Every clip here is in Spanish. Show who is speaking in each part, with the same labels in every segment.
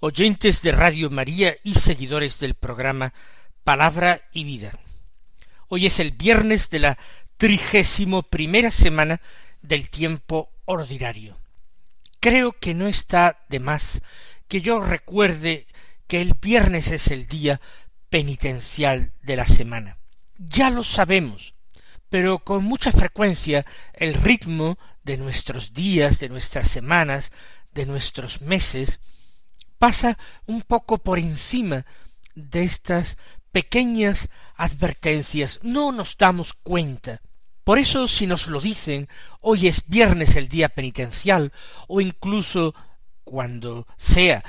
Speaker 1: oyentes de Radio María y seguidores del programa Palabra y Vida. Hoy es el viernes de la trigésimo primera semana del tiempo ordinario. Creo que no está de más que yo recuerde que el viernes es el día penitencial de la semana. Ya lo sabemos, pero con mucha frecuencia el ritmo de nuestros días, de nuestras semanas, de nuestros meses, pasa un poco por encima de estas pequeñas advertencias. No nos damos cuenta. Por eso si nos lo dicen, hoy es viernes el día penitencial, o incluso cuando sea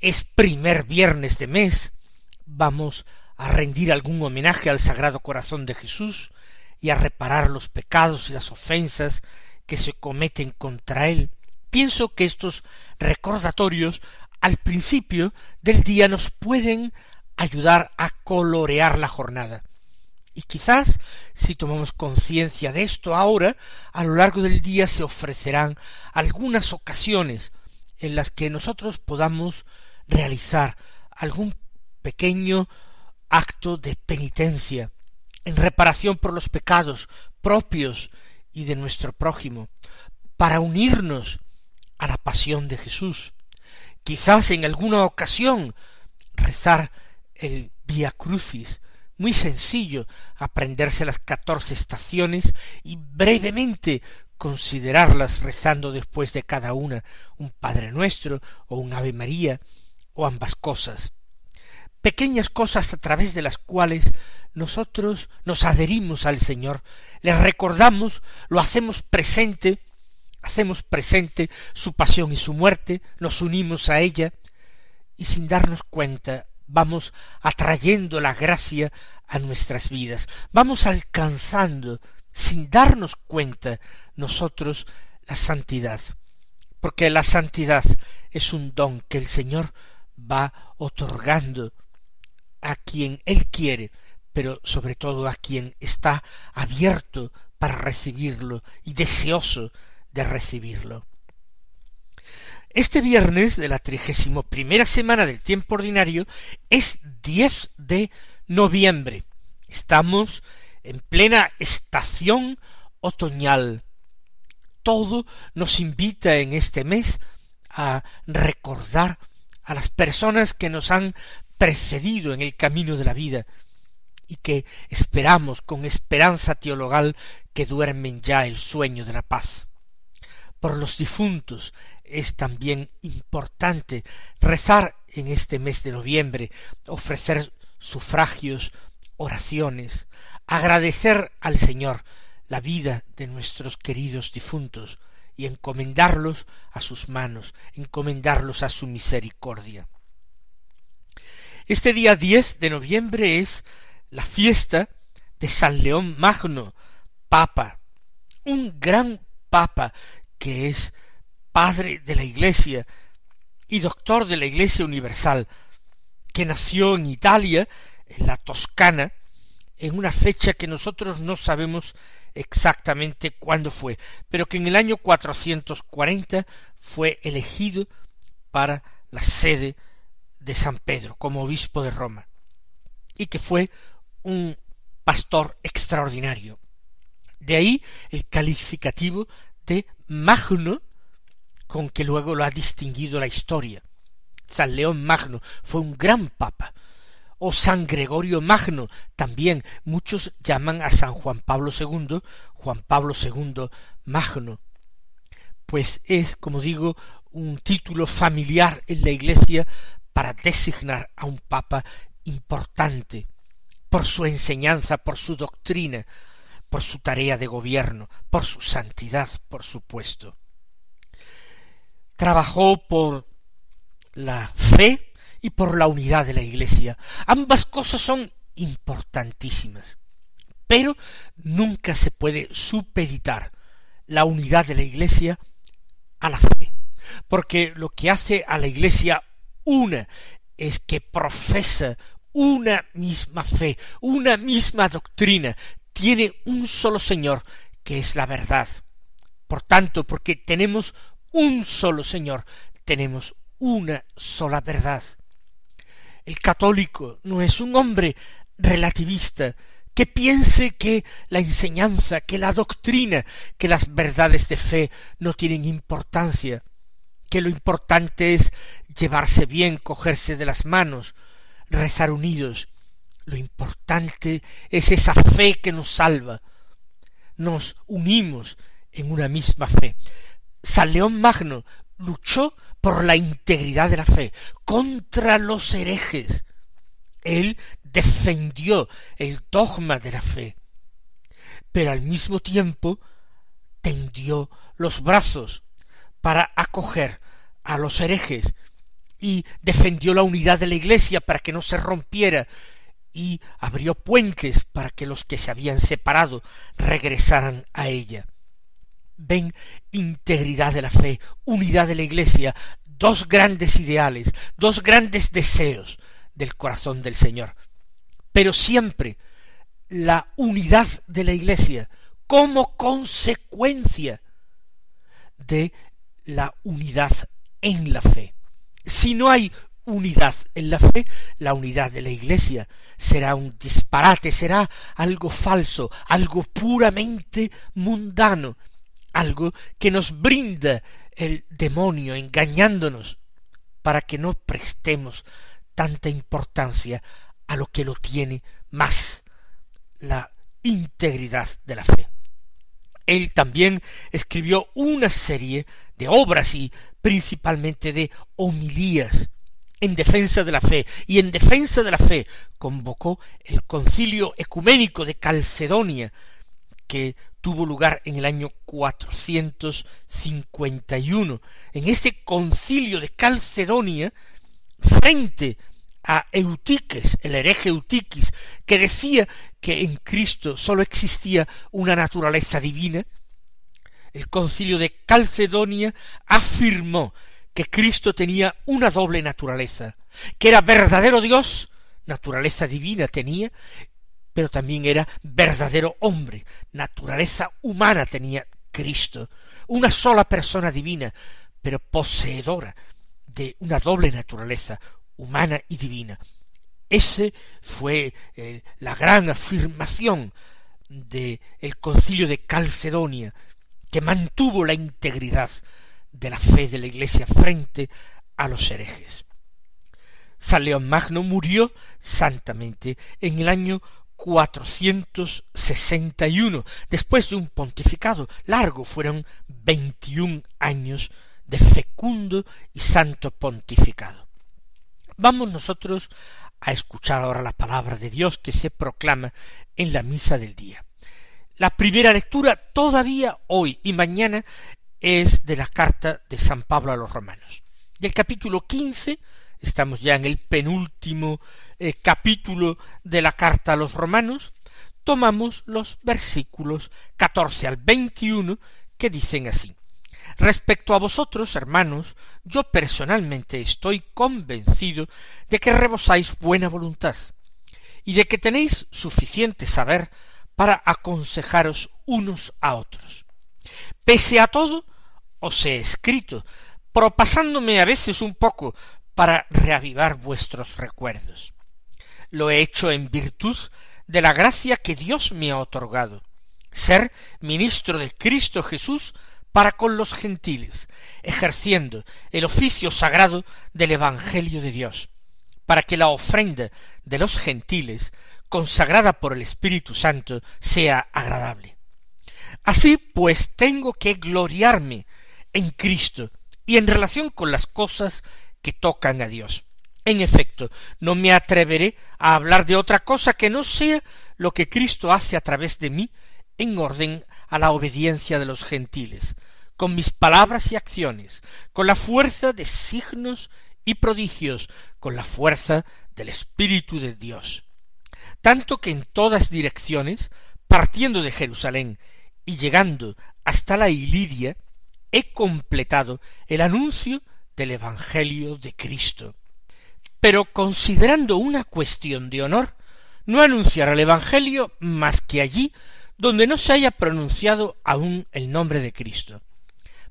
Speaker 1: es primer viernes de mes, vamos a rendir algún homenaje al Sagrado Corazón de Jesús y a reparar los pecados y las ofensas que se cometen contra él, pienso que estos recordatorios al principio del día nos pueden ayudar a colorear la jornada. Y quizás, si tomamos conciencia de esto ahora, a lo largo del día se ofrecerán algunas ocasiones en las que nosotros podamos realizar algún pequeño acto de penitencia, en reparación por los pecados propios y de nuestro prójimo, para unirnos a la pasión de Jesús. Quizás en alguna ocasión rezar el Via Crucis, muy sencillo aprenderse las catorce estaciones y brevemente considerarlas rezando después de cada una un Padre Nuestro o un Ave María o ambas cosas. Pequeñas cosas a través de las cuales nosotros nos adherimos al Señor, le recordamos, lo hacemos presente, hacemos presente su pasión y su muerte, nos unimos a ella, y sin darnos cuenta vamos atrayendo la gracia a nuestras vidas, vamos alcanzando, sin darnos cuenta, nosotros la santidad, porque la santidad es un don que el Señor va otorgando a quien Él quiere, pero sobre todo a quien está abierto para recibirlo y deseoso de recibirlo. Este viernes de la trigésimo primera semana del tiempo ordinario es 10 de noviembre. Estamos en plena estación otoñal. Todo nos invita en este mes a recordar a las personas que nos han precedido en el camino de la vida, y que esperamos con esperanza teologal que duermen ya el sueño de la paz. Por los difuntos es también importante rezar en este mes de noviembre, ofrecer sufragios, oraciones, agradecer al Señor la vida de nuestros queridos difuntos y encomendarlos a sus manos, encomendarlos a su misericordia. Este día diez de noviembre es la fiesta de San León Magno, papa, un gran papa que es padre de la Iglesia y doctor de la Iglesia Universal, que nació en Italia, en la Toscana, en una fecha que nosotros no sabemos exactamente cuándo fue, pero que en el año 440 fue elegido para la sede de San Pedro como obispo de Roma, y que fue un pastor extraordinario. De ahí el calificativo de magno con que luego lo ha distinguido la historia. San León Magno fue un gran papa. O San Gregorio Magno también. Muchos llaman a San Juan Pablo II Juan Pablo II Magno. Pues es, como digo, un título familiar en la Iglesia para designar a un papa importante, por su enseñanza, por su doctrina, por su tarea de gobierno, por su santidad, por supuesto. Trabajó por la fe y por la unidad de la Iglesia. Ambas cosas son importantísimas. Pero nunca se puede supeditar la unidad de la Iglesia a la fe, porque lo que hace a la Iglesia una es que profesa una misma fe, una misma doctrina, tiene un solo Señor, que es la verdad. Por tanto, porque tenemos un solo Señor, tenemos una sola verdad. El católico no es un hombre relativista, que piense que la enseñanza, que la doctrina, que las verdades de fe no tienen importancia, que lo importante es llevarse bien, cogerse de las manos, rezar unidos. Lo importante es esa fe que nos salva. Nos unimos en una misma fe. San León Magno luchó por la integridad de la fe, contra los herejes. Él defendió el dogma de la fe, pero al mismo tiempo tendió los brazos para acoger a los herejes y defendió la unidad de la Iglesia para que no se rompiera y abrió puentes para que los que se habían separado regresaran a ella. Ven integridad de la fe, unidad de la Iglesia, dos grandes ideales, dos grandes deseos del corazón del Señor pero siempre la unidad de la Iglesia como consecuencia de la unidad en la fe. Si no hay unidad en la fe, la unidad de la Iglesia será un disparate, será algo falso, algo puramente mundano, algo que nos brinda el demonio engañándonos para que no prestemos tanta importancia a lo que lo tiene más, la integridad de la fe. Él también escribió una serie de obras y principalmente de homilías en defensa de la fe, y en defensa de la fe convocó el concilio ecuménico de Calcedonia, que tuvo lugar en el año 451. En este concilio de Calcedonia, frente a Eutiques, el hereje Eutiquis, que decía que en Cristo sólo existía una naturaleza divina, el concilio de Calcedonia afirmó que Cristo tenía una doble naturaleza, que era verdadero Dios, naturaleza divina tenía, pero también era verdadero hombre, naturaleza humana tenía Cristo, una sola persona divina, pero poseedora de una doble naturaleza, humana y divina. Ese fue eh, la gran afirmación de el concilio de Calcedonia, que mantuvo la integridad de la fe de la Iglesia frente a los herejes. San León Magno murió santamente en el año 461, después de un pontificado largo, fueron veintiún años de fecundo y santo pontificado. Vamos nosotros a escuchar ahora la palabra de Dios que se proclama en la misa del día. La primera lectura todavía hoy y mañana es de la carta de San Pablo a los romanos. Del capítulo quince, estamos ya en el penúltimo eh, capítulo de la carta a los romanos, tomamos los versículos catorce al veintiuno que dicen así Respecto a vosotros, hermanos, yo personalmente estoy convencido de que rebosáis buena voluntad y de que tenéis suficiente saber para aconsejaros unos a otros. Pese a todo, os he escrito, propasándome a veces un poco para reavivar vuestros recuerdos. Lo he hecho en virtud de la gracia que Dios me ha otorgado, ser ministro de Cristo Jesús para con los gentiles, ejerciendo el oficio sagrado del Evangelio de Dios, para que la ofrenda de los gentiles, consagrada por el Espíritu Santo, sea agradable. Así pues tengo que gloriarme en Cristo y en relación con las cosas que tocan a Dios. En efecto, no me atreveré a hablar de otra cosa que no sea lo que Cristo hace a través de mí en orden a la obediencia de los gentiles, con mis palabras y acciones, con la fuerza de signos y prodigios con la fuerza del Espíritu de Dios. Tanto que en todas direcciones, partiendo de Jerusalén y llegando hasta la Iliria, he completado el anuncio del Evangelio de Cristo. Pero considerando una cuestión de honor, no anunciar el Evangelio más que allí donde no se haya pronunciado aún el nombre de Cristo,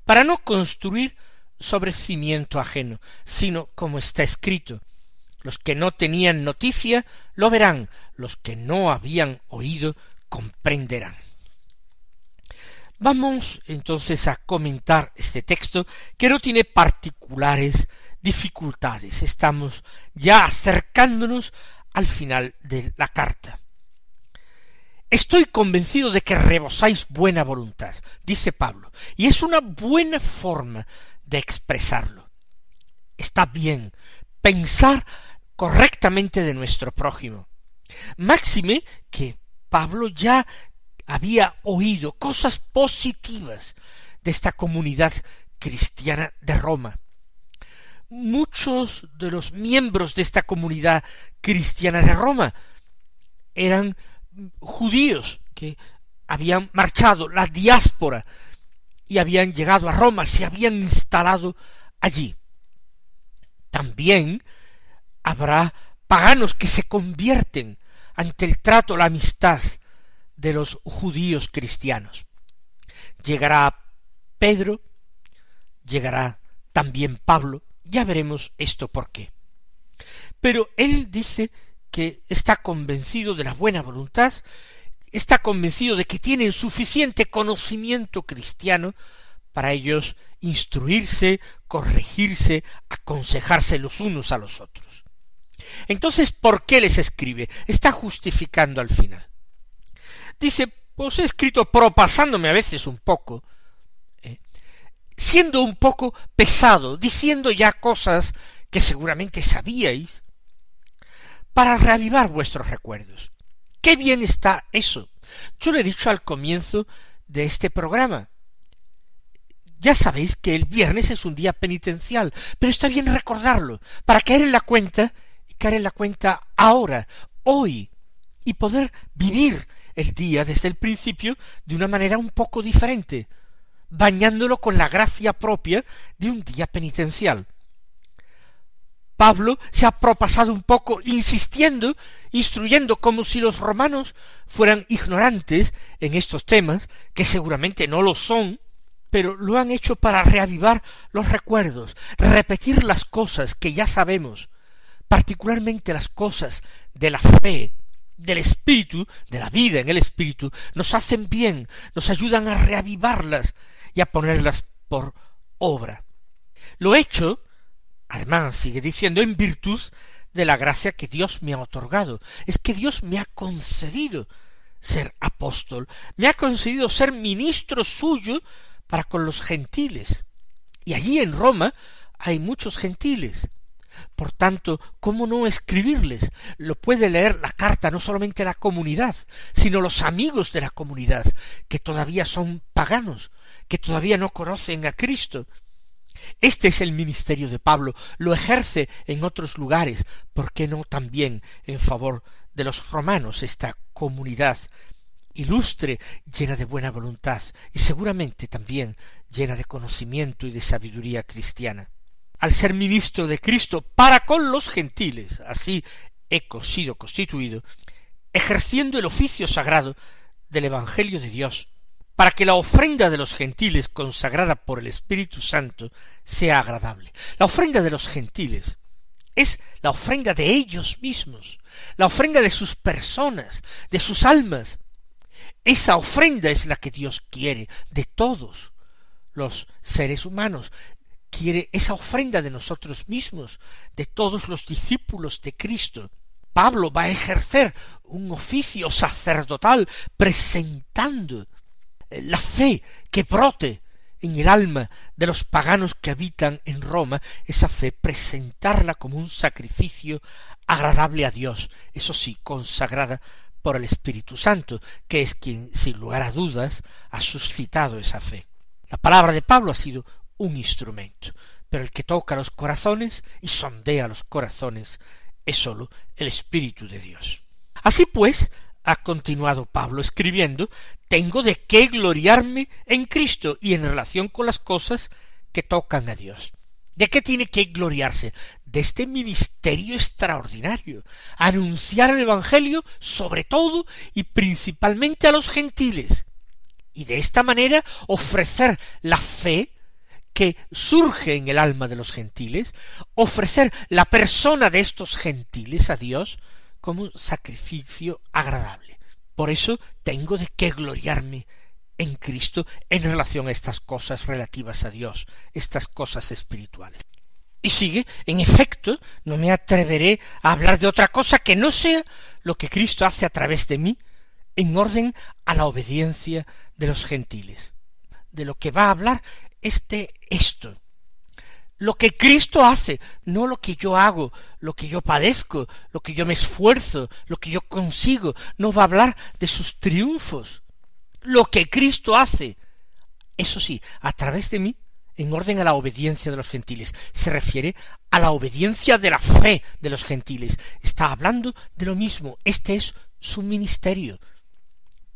Speaker 1: para no construir sobre cimiento ajeno, sino como está escrito, los que no tenían noticia lo verán, los que no habían oído comprenderán. Vamos entonces a comentar este texto que no tiene particulares dificultades. Estamos ya acercándonos al final de la carta. Estoy convencido de que rebosáis buena voluntad, dice Pablo, y es una buena forma de expresarlo. Está bien pensar correctamente de nuestro prójimo. Máxime que Pablo ya había oído cosas positivas de esta comunidad cristiana de Roma. Muchos de los miembros de esta comunidad cristiana de Roma eran judíos que habían marchado, la diáspora, y habían llegado a Roma, se habían instalado allí. También habrá paganos que se convierten ante el trato, la amistad de los judíos cristianos. Llegará Pedro, llegará también Pablo, ya veremos esto por qué. Pero él dice que está convencido de la buena voluntad, está convencido de que tienen suficiente conocimiento cristiano para ellos instruirse, corregirse, aconsejarse los unos a los otros. Entonces, ¿por qué les escribe? Está justificando al final. Dice, pues he escrito propasándome a veces un poco, ¿eh? siendo un poco pesado, diciendo ya cosas que seguramente sabíais, para reavivar vuestros recuerdos. Qué bien está eso. Yo le he dicho al comienzo de este programa. Ya sabéis que el viernes es un día penitencial, pero está bien recordarlo, para caer en la cuenta, y caer en la cuenta ahora, hoy, y poder vivir el día desde el principio de una manera un poco diferente, bañándolo con la gracia propia de un día penitencial. Pablo se ha propasado un poco insistiendo, instruyendo como si los romanos fueran ignorantes en estos temas, que seguramente no lo son, pero lo han hecho para reavivar los recuerdos, repetir las cosas que ya sabemos, particularmente las cosas de la fe, del espíritu, de la vida en el espíritu, nos hacen bien, nos ayudan a reavivarlas y a ponerlas por obra. Lo hecho Además, sigue diciendo, en virtud de la gracia que Dios me ha otorgado. Es que Dios me ha concedido ser apóstol, me ha concedido ser ministro suyo para con los gentiles. Y allí en Roma hay muchos gentiles. Por tanto, ¿cómo no escribirles? Lo puede leer la carta no solamente la comunidad, sino los amigos de la comunidad, que todavía son paganos, que todavía no conocen a Cristo, este es el ministerio de Pablo, lo ejerce en otros lugares, ¿por qué no también en favor de los romanos, esta comunidad ilustre, llena de buena voluntad y seguramente también llena de conocimiento y de sabiduría cristiana? Al ser ministro de Cristo para con los gentiles, así he sido constituido, ejerciendo el oficio sagrado del Evangelio de Dios, para que la ofrenda de los gentiles consagrada por el Espíritu Santo sea agradable. La ofrenda de los gentiles es la ofrenda de ellos mismos, la ofrenda de sus personas, de sus almas. Esa ofrenda es la que Dios quiere de todos los seres humanos. Quiere esa ofrenda de nosotros mismos, de todos los discípulos de Cristo. Pablo va a ejercer un oficio sacerdotal presentando la fe que brote en el alma de los paganos que habitan en Roma, esa fe presentarla como un sacrificio agradable a Dios, eso sí, consagrada por el Espíritu Santo, que es quien, sin lugar a dudas, ha suscitado esa fe. La palabra de Pablo ha sido un instrumento, pero el que toca los corazones y sondea los corazones es sólo el Espíritu de Dios. Así pues, ha continuado Pablo escribiendo, tengo de qué gloriarme en Cristo y en relación con las cosas que tocan a Dios. ¿De qué tiene que gloriarse? De este ministerio extraordinario, anunciar el Evangelio sobre todo y principalmente a los gentiles, y de esta manera ofrecer la fe que surge en el alma de los gentiles, ofrecer la persona de estos gentiles a Dios como un sacrificio agradable. Por eso tengo de qué gloriarme en Cristo en relación a estas cosas relativas a Dios, estas cosas espirituales. Y sigue, en efecto, no me atreveré a hablar de otra cosa que no sea lo que Cristo hace a través de mí, en orden a la obediencia de los gentiles. De lo que va a hablar este esto. Lo que Cristo hace, no lo que yo hago, lo que yo padezco, lo que yo me esfuerzo, lo que yo consigo, no va a hablar de sus triunfos. Lo que Cristo hace, eso sí, a través de mí, en orden a la obediencia de los gentiles. Se refiere a la obediencia de la fe de los gentiles. Está hablando de lo mismo. Este es su ministerio.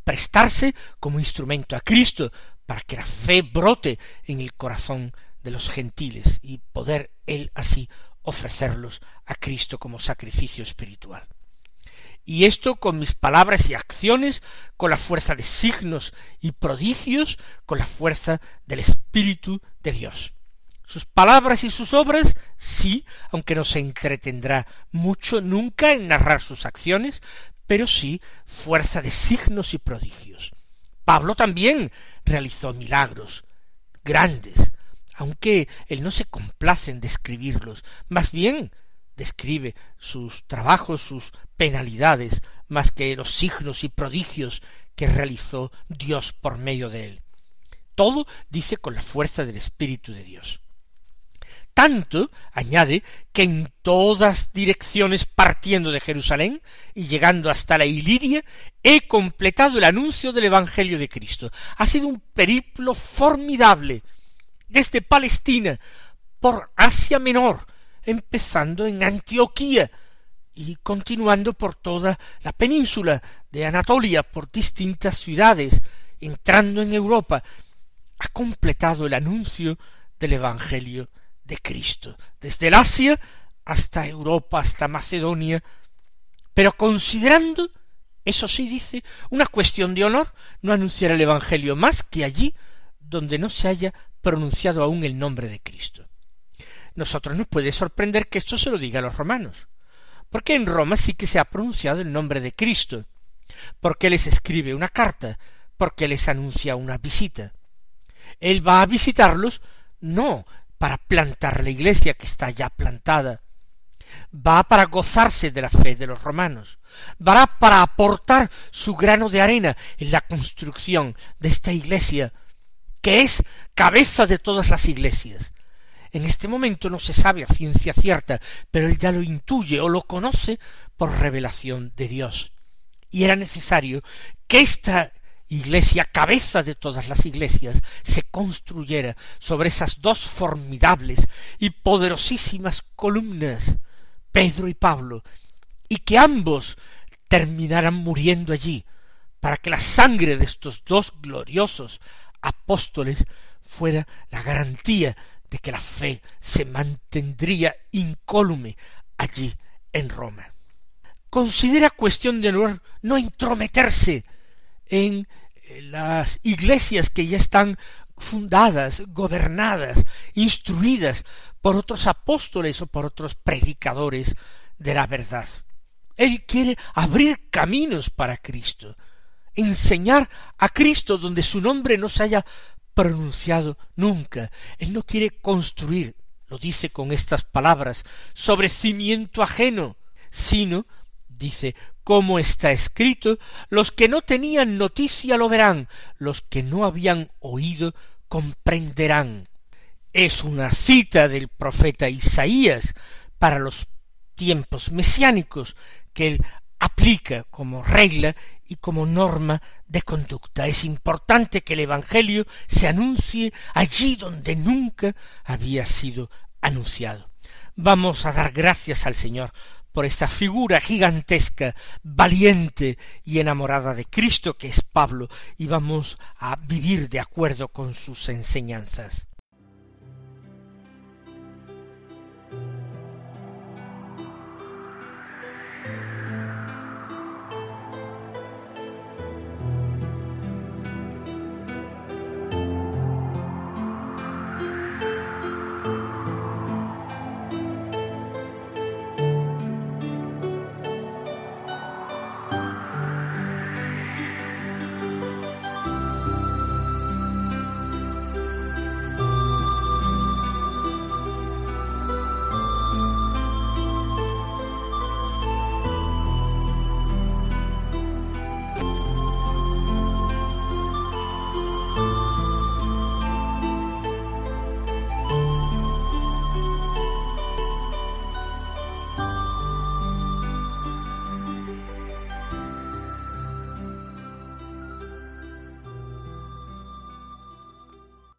Speaker 1: Prestarse como instrumento a Cristo para que la fe brote en el corazón de los gentiles y poder él así ofrecerlos a Cristo como sacrificio espiritual. Y esto con mis palabras y acciones, con la fuerza de signos y prodigios, con la fuerza del Espíritu de Dios. Sus palabras y sus obras, sí, aunque no se entretendrá mucho nunca en narrar sus acciones, pero sí fuerza de signos y prodigios. Pablo también realizó milagros grandes, aunque él no se complace en describirlos, más bien describe sus trabajos, sus penalidades, más que los signos y prodigios que realizó Dios por medio de él. Todo dice con la fuerza del Espíritu de Dios. Tanto, añade, que en todas direcciones partiendo de Jerusalén y llegando hasta la Iliria, he completado el anuncio del Evangelio de Cristo. Ha sido un periplo formidable, desde Palestina, por Asia Menor, empezando en Antioquía y continuando por toda la península de Anatolia, por distintas ciudades, entrando en Europa, ha completado el anuncio del Evangelio de Cristo, desde el Asia hasta Europa, hasta Macedonia, pero considerando, eso sí dice, una cuestión de honor, no anunciar el Evangelio más que allí donde no se haya pronunciado aún el nombre de Cristo. Nosotros nos puede sorprender que esto se lo diga a los romanos, porque en Roma sí que se ha pronunciado el nombre de Cristo, porque les escribe una carta, porque les anuncia una visita. Él va a visitarlos no para plantar la iglesia que está ya plantada, va para gozarse de la fe de los romanos, va para aportar su grano de arena en la construcción de esta iglesia, que es cabeza de todas las iglesias. En este momento no se sabe a ciencia cierta, pero él ya lo intuye o lo conoce por revelación de Dios. Y era necesario que esta iglesia, cabeza de todas las iglesias, se construyera sobre esas dos formidables y poderosísimas columnas, Pedro y Pablo, y que ambos terminaran muriendo allí, para que la sangre de estos dos gloriosos apóstoles fuera la garantía de que la fe se mantendría incólume allí en Roma. Considera cuestión de honor no entrometerse en las iglesias que ya están fundadas, gobernadas, instruidas por otros apóstoles o por otros predicadores de la verdad. Él quiere abrir caminos para Cristo, enseñar a Cristo donde su nombre no se haya pronunciado nunca. Él no quiere construir, lo dice con estas palabras, sobre cimiento ajeno, sino, dice, como está escrito, los que no tenían noticia lo verán, los que no habían oído comprenderán. Es una cita del profeta Isaías para los tiempos mesiánicos que él aplica como regla y como norma de conducta. Es importante que el Evangelio se anuncie allí donde nunca había sido anunciado. Vamos a dar gracias al Señor por esta figura gigantesca, valiente y enamorada de Cristo que es Pablo, y vamos a vivir de acuerdo con sus enseñanzas.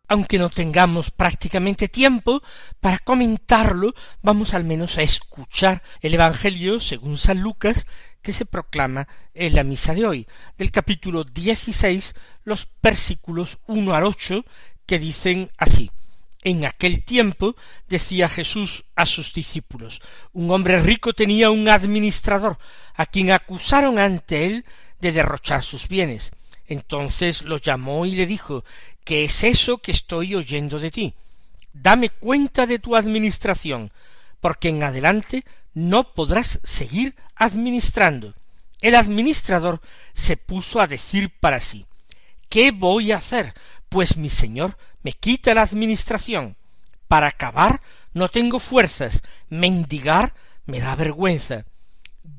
Speaker 1: Aunque no tengamos prácticamente tiempo para comentarlo, vamos al menos a escuchar el Evangelio según San Lucas que se proclama en la misa de hoy, del capítulo dieciséis, los versículos uno al ocho, que dicen así en aquel tiempo decía Jesús a sus discípulos un hombre rico tenía un administrador a quien acusaron ante él de derrochar sus bienes. Entonces lo llamó y le dijo ¿Qué es eso que estoy oyendo de ti? Dame cuenta de tu administración, porque en adelante no podrás seguir administrando. El administrador se puso a decir para sí ¿Qué voy a hacer? Pues mi señor me quita la administración. Para acabar no tengo fuerzas, mendigar me da vergüenza.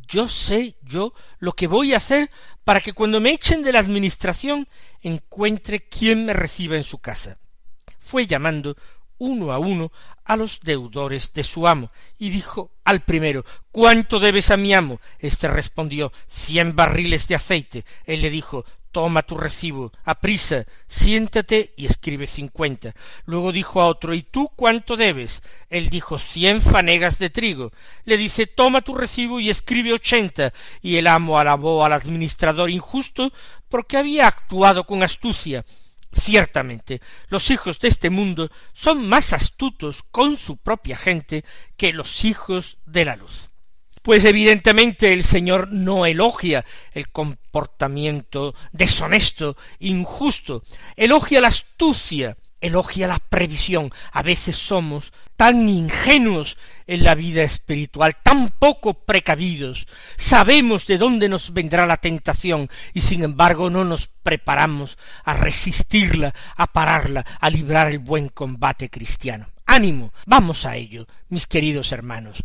Speaker 1: Yo sé yo lo que voy a hacer para que cuando me echen de la administración encuentre quien me reciba en su casa. Fue llamando uno a uno a los deudores de su amo, y dijo al primero ¿Cuánto debes a mi amo? Este respondió cien barriles de aceite. Él le dijo Toma tu recibo, aprisa, siéntate y escribe cincuenta. Luego dijo a otro, ¿y tú cuánto debes? Él dijo, cien fanegas de trigo. Le dice, toma tu recibo y escribe ochenta. Y el amo alabó al administrador injusto porque había actuado con astucia. Ciertamente, los hijos de este mundo son más astutos con su propia gente que los hijos de la luz. Pues evidentemente el Señor no elogia el comportamiento deshonesto, injusto, elogia la astucia, elogia la previsión. A veces somos tan ingenuos en la vida espiritual, tan poco precavidos, sabemos de dónde nos vendrá la tentación y sin embargo no nos preparamos a resistirla, a pararla, a librar el buen combate cristiano. Ánimo, vamos a ello, mis queridos hermanos.